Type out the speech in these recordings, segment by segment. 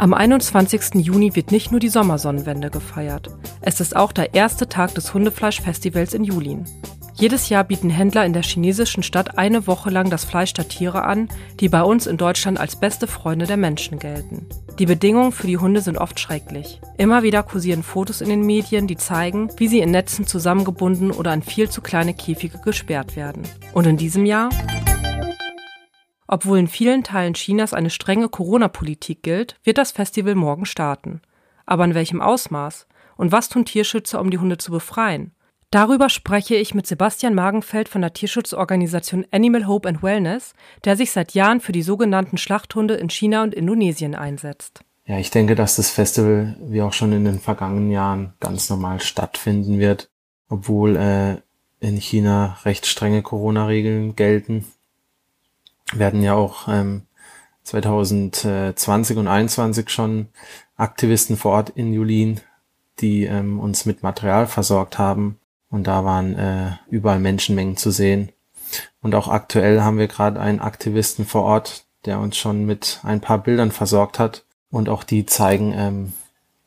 Am 21. Juni wird nicht nur die Sommersonnenwende gefeiert. Es ist auch der erste Tag des Hundefleischfestivals in Julin. Jedes Jahr bieten Händler in der chinesischen Stadt eine Woche lang das Fleisch der Tiere an, die bei uns in Deutschland als beste Freunde der Menschen gelten. Die Bedingungen für die Hunde sind oft schrecklich. Immer wieder kursieren Fotos in den Medien, die zeigen, wie sie in Netzen zusammengebunden oder an viel zu kleine Käfige gesperrt werden. Und in diesem Jahr? Obwohl in vielen Teilen Chinas eine strenge Corona-Politik gilt, wird das Festival morgen starten. Aber in welchem Ausmaß? Und was tun Tierschützer, um die Hunde zu befreien? Darüber spreche ich mit Sebastian Magenfeld von der Tierschutzorganisation Animal Hope and Wellness, der sich seit Jahren für die sogenannten Schlachthunde in China und Indonesien einsetzt. Ja, ich denke, dass das Festival wie auch schon in den vergangenen Jahren ganz normal stattfinden wird, obwohl äh, in China recht strenge Corona-Regeln gelten. Werden ja auch ähm, 2020 und 2021 schon Aktivisten vor Ort in Julin, die ähm, uns mit Material versorgt haben, und da waren äh, überall Menschenmengen zu sehen. Und auch aktuell haben wir gerade einen Aktivisten vor Ort, der uns schon mit ein paar Bildern versorgt hat. Und auch die zeigen, ähm,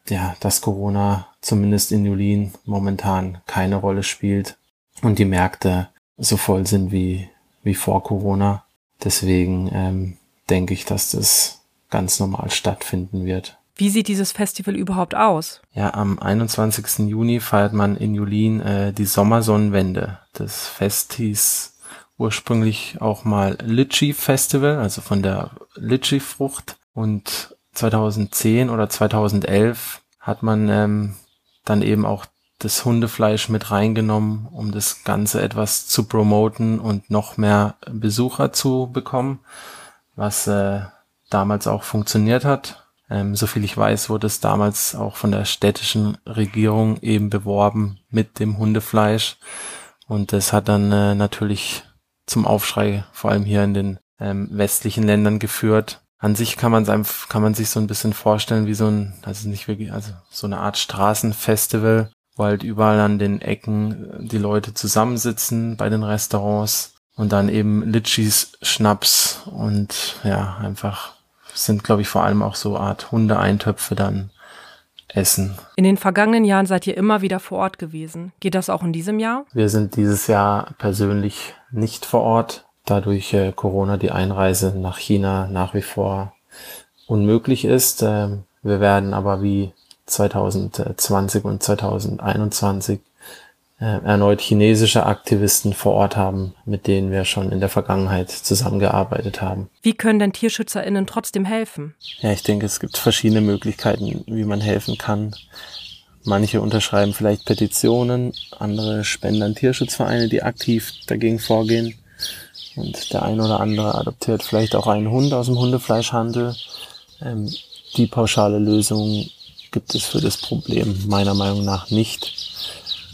ja, dass Corona zumindest in Julin momentan keine Rolle spielt und die Märkte so voll sind wie, wie vor Corona. Deswegen ähm, denke ich, dass das ganz normal stattfinden wird. Wie sieht dieses Festival überhaupt aus? Ja, am 21. Juni feiert man in Julin äh, die Sommersonnenwende. Das Fest hieß ursprünglich auch mal Litchi Festival, also von der Litchi-Frucht. Und 2010 oder 2011 hat man ähm, dann eben auch das Hundefleisch mit reingenommen, um das Ganze etwas zu promoten und noch mehr Besucher zu bekommen, was äh, damals auch funktioniert hat. Ähm, soviel ich weiß, wurde es damals auch von der städtischen Regierung eben beworben mit dem Hundefleisch. Und das hat dann äh, natürlich zum Aufschrei, vor allem hier in den ähm, westlichen Ländern geführt. An sich kann man kann man sich so ein bisschen vorstellen wie so ein, also nicht wirklich, also so eine Art Straßenfestival, wo halt überall an den Ecken äh, die Leute zusammensitzen bei den Restaurants und dann eben Litschis, Schnaps und ja, einfach sind, glaube ich, vor allem auch so Art Hundeeintöpfe dann essen. In den vergangenen Jahren seid ihr immer wieder vor Ort gewesen. Geht das auch in diesem Jahr? Wir sind dieses Jahr persönlich nicht vor Ort, da durch äh, Corona die Einreise nach China nach wie vor unmöglich ist. Ähm, wir werden aber wie 2020 und 2021 äh, erneut chinesische Aktivisten vor Ort haben, mit denen wir schon in der Vergangenheit zusammengearbeitet haben. Wie können denn TierschützerInnen trotzdem helfen? Ja, ich denke, es gibt verschiedene Möglichkeiten, wie man helfen kann. Manche unterschreiben vielleicht Petitionen, andere spenden an Tierschutzvereine, die aktiv dagegen vorgehen. Und der eine oder andere adoptiert vielleicht auch einen Hund aus dem Hundefleischhandel. Ähm, die pauschale Lösung gibt es für das Problem meiner Meinung nach nicht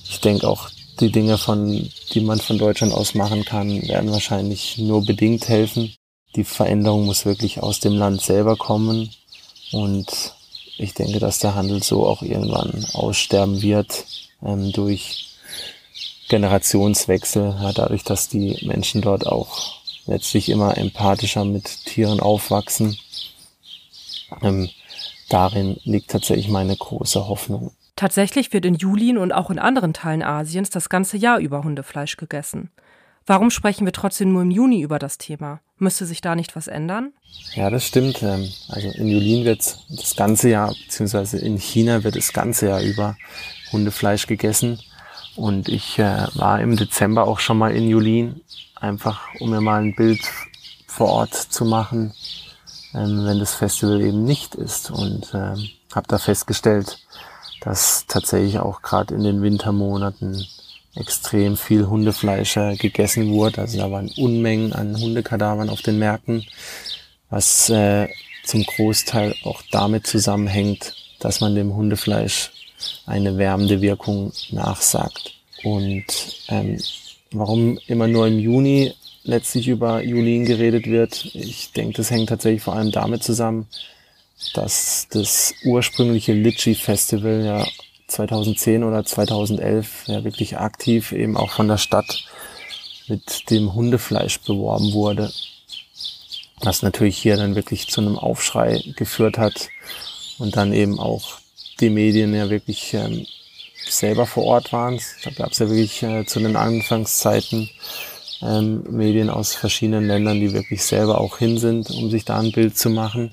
ich denke auch, die Dinge, von, die man von Deutschland aus machen kann, werden wahrscheinlich nur bedingt helfen. Die Veränderung muss wirklich aus dem Land selber kommen. Und ich denke, dass der Handel so auch irgendwann aussterben wird ähm, durch Generationswechsel, ja, dadurch, dass die Menschen dort auch letztlich immer empathischer mit Tieren aufwachsen. Ähm, darin liegt tatsächlich meine große Hoffnung. Tatsächlich wird in Julin und auch in anderen Teilen Asiens das ganze Jahr über Hundefleisch gegessen. Warum sprechen wir trotzdem nur im Juni über das Thema? Müsste sich da nicht was ändern? Ja, das stimmt. Ähm, also in Julin wird das ganze Jahr, beziehungsweise in China wird das ganze Jahr über Hundefleisch gegessen. Und ich äh, war im Dezember auch schon mal in Julin, einfach um mir mal ein Bild vor Ort zu machen, ähm, wenn das Festival eben nicht ist. Und äh, habe da festgestellt, dass tatsächlich auch gerade in den Wintermonaten extrem viel Hundefleischer gegessen wurde. Also da waren Unmengen an Hundekadavern auf den Märkten, was äh, zum Großteil auch damit zusammenhängt, dass man dem Hundefleisch eine wärmende Wirkung nachsagt. Und ähm, warum immer nur im Juni letztlich über Julin geredet wird, ich denke, das hängt tatsächlich vor allem damit zusammen, dass das ursprüngliche Litchi Festival ja 2010 oder 2011 ja wirklich aktiv eben auch von der Stadt mit dem Hundefleisch beworben wurde. Was natürlich hier dann wirklich zu einem Aufschrei geführt hat und dann eben auch die Medien ja wirklich ähm, selber vor Ort waren. Da gab es ja wirklich äh, zu den Anfangszeiten ähm, Medien aus verschiedenen Ländern, die wirklich selber auch hin sind, um sich da ein Bild zu machen.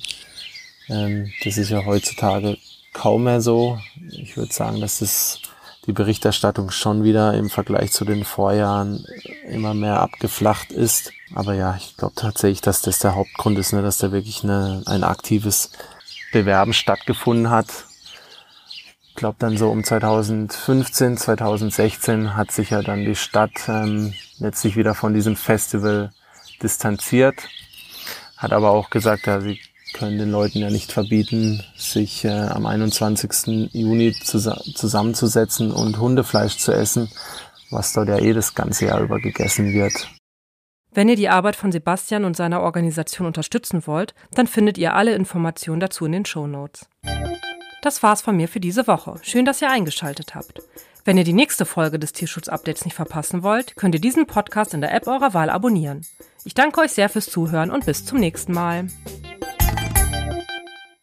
Ähm, das ist ja heutzutage kaum mehr so. Ich würde sagen, dass das die Berichterstattung schon wieder im Vergleich zu den Vorjahren immer mehr abgeflacht ist. Aber ja, ich glaube tatsächlich, dass das der Hauptgrund ist, ne, dass da wirklich eine, ein aktives Bewerben stattgefunden hat. Ich glaube dann so um 2015, 2016 hat sich ja dann die Stadt ähm, letztlich wieder von diesem Festival distanziert, hat aber auch gesagt, ja, sie können den Leuten ja nicht verbieten, sich äh, am 21. Juni zus zusammenzusetzen und Hundefleisch zu essen, was dort ja eh das ganze Jahr über gegessen wird. Wenn ihr die Arbeit von Sebastian und seiner Organisation unterstützen wollt, dann findet ihr alle Informationen dazu in den Show Notes. Das war's von mir für diese Woche. Schön, dass ihr eingeschaltet habt. Wenn ihr die nächste Folge des Tierschutz-Updates nicht verpassen wollt, könnt ihr diesen Podcast in der App eurer Wahl abonnieren. Ich danke euch sehr fürs Zuhören und bis zum nächsten Mal.